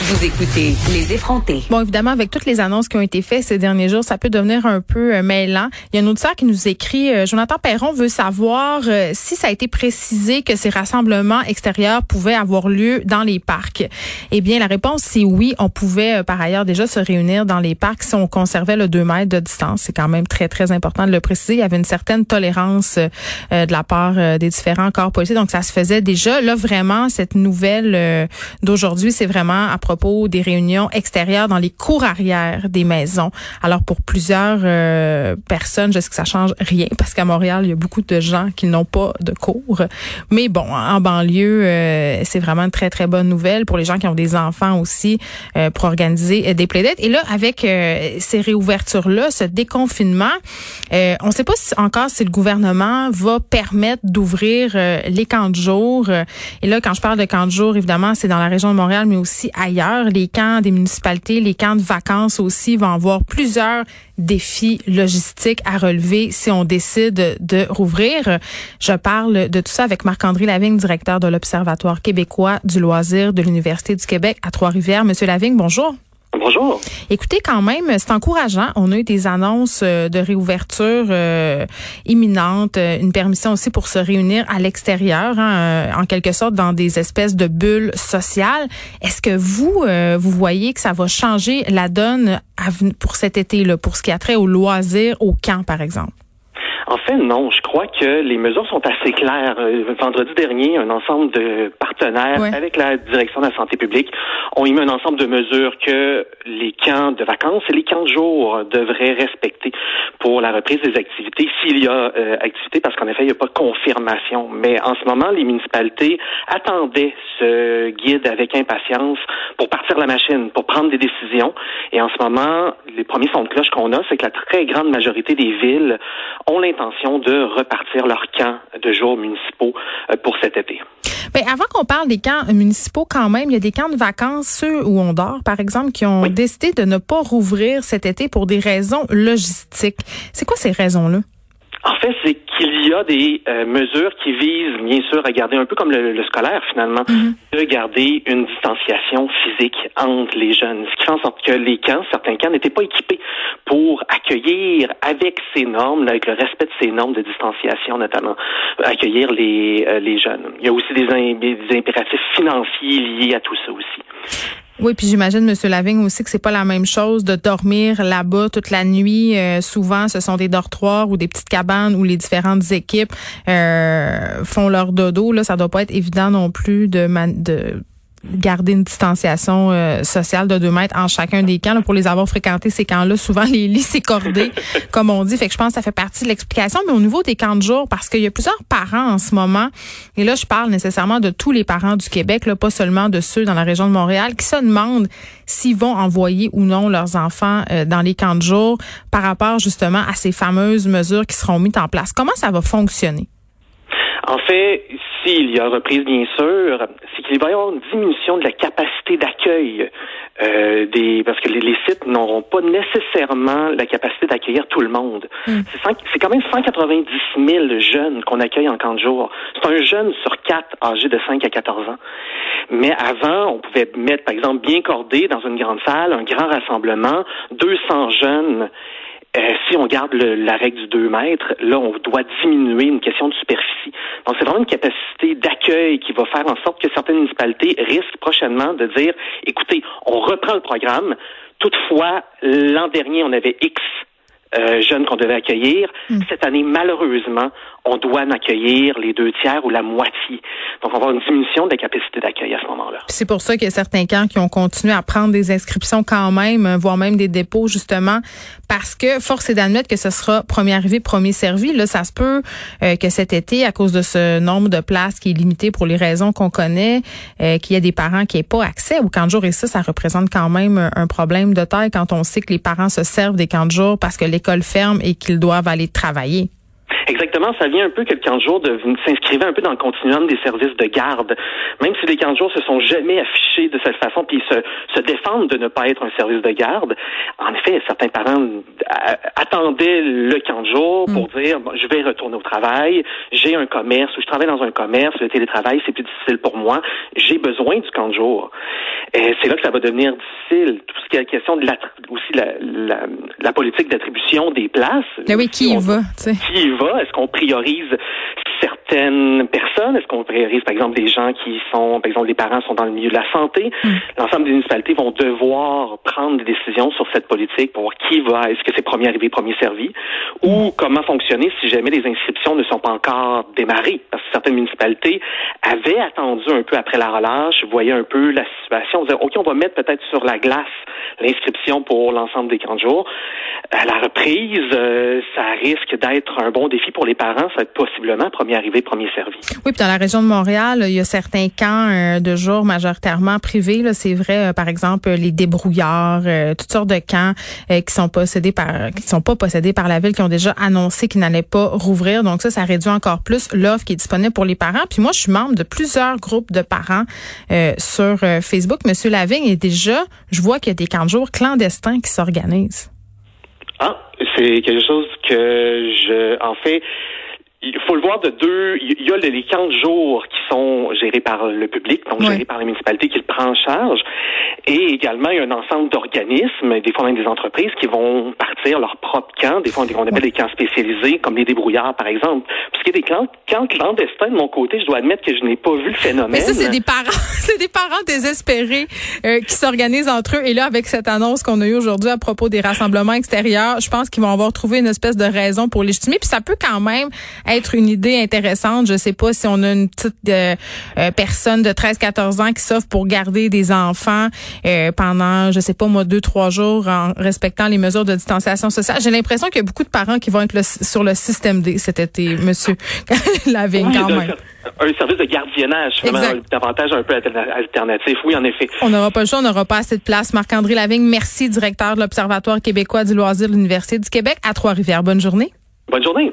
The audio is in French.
vous écoutez Les effrontés. Bon, évidemment, avec toutes les annonces qui ont été faites ces derniers jours, ça peut devenir un peu euh, mêlant. Il y a un auditeur qui nous écrit, euh, Jonathan Perron veut savoir euh, si ça a été précisé que ces rassemblements extérieurs pouvaient avoir lieu dans les parcs. Eh bien, la réponse, c'est oui. On pouvait, par ailleurs, déjà se réunir dans les parcs si on conservait le 2 mètres de distance. C'est quand même très, très important de le préciser. Il y avait une certaine tolérance de la part des différents corps policiers. Donc, ça se faisait déjà. Là, vraiment, cette nouvelle d'aujourd'hui, c'est vraiment propos des réunions extérieures dans les cours arrière des maisons. Alors pour plusieurs euh, personnes, je sais que ça change rien parce qu'à Montréal, il y a beaucoup de gens qui n'ont pas de cours. Mais bon, en banlieue, euh, c'est vraiment une très très bonne nouvelle pour les gens qui ont des enfants aussi euh, pour organiser des plaidettes. Et là, avec ces réouvertures là, ce déconfinement, on ne sait pas si, encore si le gouvernement va permettre d'ouvrir les camps de jour. Et là, quand je parle de camps de jour, évidemment, c'est dans la région de Montréal mais aussi ailleurs. Les camps des municipalités, les camps de vacances aussi vont avoir plusieurs défis logistiques à relever si on décide de rouvrir. Je parle de tout ça avec Marc-André Lavigne, directeur de l'Observatoire québécois du loisir de l'Université du Québec à Trois-Rivières. Monsieur Lavigne, bonjour. Bonjour. Écoutez, quand même, c'est encourageant. On a eu des annonces euh, de réouverture euh, imminente, euh, une permission aussi pour se réunir à l'extérieur, hein, en quelque sorte dans des espèces de bulles sociales. Est-ce que vous, vous voyez que ça va changer la donne pour cet été, là, pour ce qui a trait au loisir, au camp, par exemple? En fait, non. Je crois que les mesures sont assez claires. Euh, vendredi dernier, un ensemble de partenaires avec la direction de la santé publique ont émis un ensemble de mesures que les camps de vacances et les camps de jour devraient respecter pour la reprise des activités, s'il y a euh, activité, parce qu'en effet, il n'y a pas de confirmation. Mais en ce moment, les municipalités attendaient ce guide avec impatience pour partir la machine, pour prendre des décisions. Et en ce moment, les premiers sons de cloche qu'on a, c'est que la très grande majorité des villes ont l'intention de repartir leurs camps de jour municipaux euh, pour cet été. Bien, avant qu'on parle des camps municipaux, quand même, il y a des camps de vacances, ceux où on dort, par exemple, qui ont décidé de ne pas rouvrir cet été pour des raisons logistiques. C'est quoi ces raisons-là? En fait, c'est qu'il y a des euh, mesures qui visent, bien sûr, à garder un peu comme le, scolaire finalement, mhm. de garder une distanciation physique entre les jeunes, ce qui fait en sorte que les camps, certains camps, n'étaient pas équipés pour accueillir avec ces normes, avec le respect de ces normes de distanciation notamment, accueillir les, euh, les jeunes. Il y a aussi des, des impératifs financiers liés à tout ça aussi. Oui, puis j'imagine, Monsieur Lavigne, aussi que c'est pas la même chose de dormir là-bas toute la nuit. Euh, souvent, ce sont des dortoirs ou des petites cabanes où les différentes équipes euh, font leur dodo. Là, ça doit pas être évident non plus de, de garder une distanciation euh, sociale de deux mètres en chacun des camps. pour les avoir fréquentés, ces camps-là, souvent les lits s'écordaient, comme on dit. Fait que je pense que ça fait partie de l'explication. Mais au niveau des camps de jour, parce qu'il y a plusieurs parents en ce moment, et là, je parle nécessairement de tous les parents du Québec, là, pas seulement de ceux dans la région de Montréal, qui se demandent s'ils vont envoyer ou non leurs enfants euh, dans les camps de jour par rapport justement à ces fameuses mesures qui seront mises en place. Comment ça va fonctionner? En fait, s'il y a reprise, bien sûr, c'est qu'il va y avoir une diminution de la capacité d'accueil euh, des parce que les, sites n'auront pas nécessairement la capacité d'accueillir tout le monde. Hmm. C'est quand même 190 000 jeunes qu'on accueille en camp de jour. C'est un jeune sur quatre âgé de 5 à 14 ans. Mais avant, on pouvait mettre, par exemple, bien cordé dans une grande salle, un grand rassemblement, 200 jeunes euh, si on garde la règle du 2 mètres, là, on doit diminuer une question de superficie. Donc, c'est vraiment une capacité d'accueil qui va faire en sorte que certaines municipalités risquent prochainement de dire, écoutez, on reprend le programme. Toutefois, l'an dernier, on avait X euh, jeunes qu'on devait accueillir. Hmm. Cette année, malheureusement, on doit en accueillir les deux tiers ou la moitié. Donc, on va avoir une diminution de la capacité d'accueil à ce moment-là. C'est pour ça qu'il y a certains camps qui ont continué à prendre des inscriptions quand même, voire même des dépôts, justement, parce que force est d'admettre que ce sera premier arrivé, premier servi. Là, ça se peut euh, que cet été, à cause de ce nombre de places qui est limité pour les raisons qu'on connaît, euh, qu'il y a des parents qui n'aient pas accès au camp de jour. Et ça, ça représente quand même un problème de taille quand on sait que les parents se servent des camps de jour parce que l'école ferme et qu'ils doivent aller travailler. Exactement, ça vient un peu que le camp de jour s'inscrivait un peu dans le continuum des services de garde. Même si les camps de jour se sont jamais affichés de cette façon, puis se, se défendent de ne pas être un service de garde, en effet, certains parents euh, attendaient le camp de jour pour mm. dire, je vais retourner au travail, j'ai un commerce, ou je travaille dans un commerce, le télétravail, c'est plus difficile pour moi, j'ai besoin du camp de jour. Et c'est là que ça va devenir difficile. Tout ce qui est la question de la, aussi la, la, politique d'attribution des places. Mais oui, qui y va? Qui y Est-ce qu'on priorise certaines personnes? Est-ce qu'on priorise, par exemple, des gens qui sont, par exemple, les parents sont dans le milieu de la santé? Hmm. L'ensemble des municipalités vont devoir prendre des décisions sur cette politique pour voir qui va, est-ce que c'est premier arrivé, premier servi, ou hmm. comment fonctionner si jamais les inscriptions ne sont pas encore démarrées? Parce que certaines municipalités avaient attendu un peu après la relâche, voyaient un peu la situation, on disait, OK, on va mettre peut-être sur la glace l'inscription pour l'ensemble des 40 jours. À la reprise, euh, ça risque d'être un bon défi pour les parents, ça va être possiblement premier arrivé, premier servi. Oui, puis dans la région de Montréal, il y a certains camps euh, de jour majoritairement privés. C'est vrai, euh, par exemple, les débrouillards, toutes sortes de camps qui sont possédés par, qui sont pas possédés par la ville, qui ont déjà annoncé qu'ils n'allaient pas rouvrir. Donc ça, ça réduit encore plus l'offre qui est disponible pour les parents. Puis moi, je suis membre de plusieurs groupes de parents sur Facebook. Monsieur Lavigne, et déjà, je vois qu'il y a des camps de jour clandestins qui s'organisent. Ah, c'est quelque chose que je, en fait, il faut le voir de deux. Il y a les camps de jour qui sont gérés par le public, donc gérés par la municipalité qui le prend en charge. Et également, il y a un ensemble d'organismes, des fois même des entreprises, qui vont partir leur propre camp. Des fois, on appelle des camps spécialisés, comme les débrouillards, par exemple. Parce qu'il y a des camps, camps clandestins de mon côté, je dois admettre que je n'ai pas vu le phénomène. Mais ça, c'est des parents, c'est des parents désespérés euh, qui s'organisent entre eux. Et là, avec cette annonce qu'on a eue aujourd'hui à propos des rassemblements extérieurs, je pense qu'ils vont avoir trouvé une espèce de raison pour légitimer. Puis ça peut quand même être une idée intéressante. Je sais pas si on a une petite euh, euh, personne de 13-14 ans qui s'offre pour garder des enfants euh, pendant, je sais pas moi, deux, trois jours en respectant les mesures de distanciation sociale. J'ai l'impression qu'il y a beaucoup de parents qui vont être sur le système D cet été, monsieur Lavigne, quand même. Un service de gardiennage, vraiment, davantage un peu alternatif. Oui, en effet. On n'aura pas le choix, on n'aura pas assez de place. Marc-André Lavigne, merci, directeur de l'Observatoire québécois du loisir de l'Université du Québec à Trois-Rivières. Bonne journée. Bonne journée.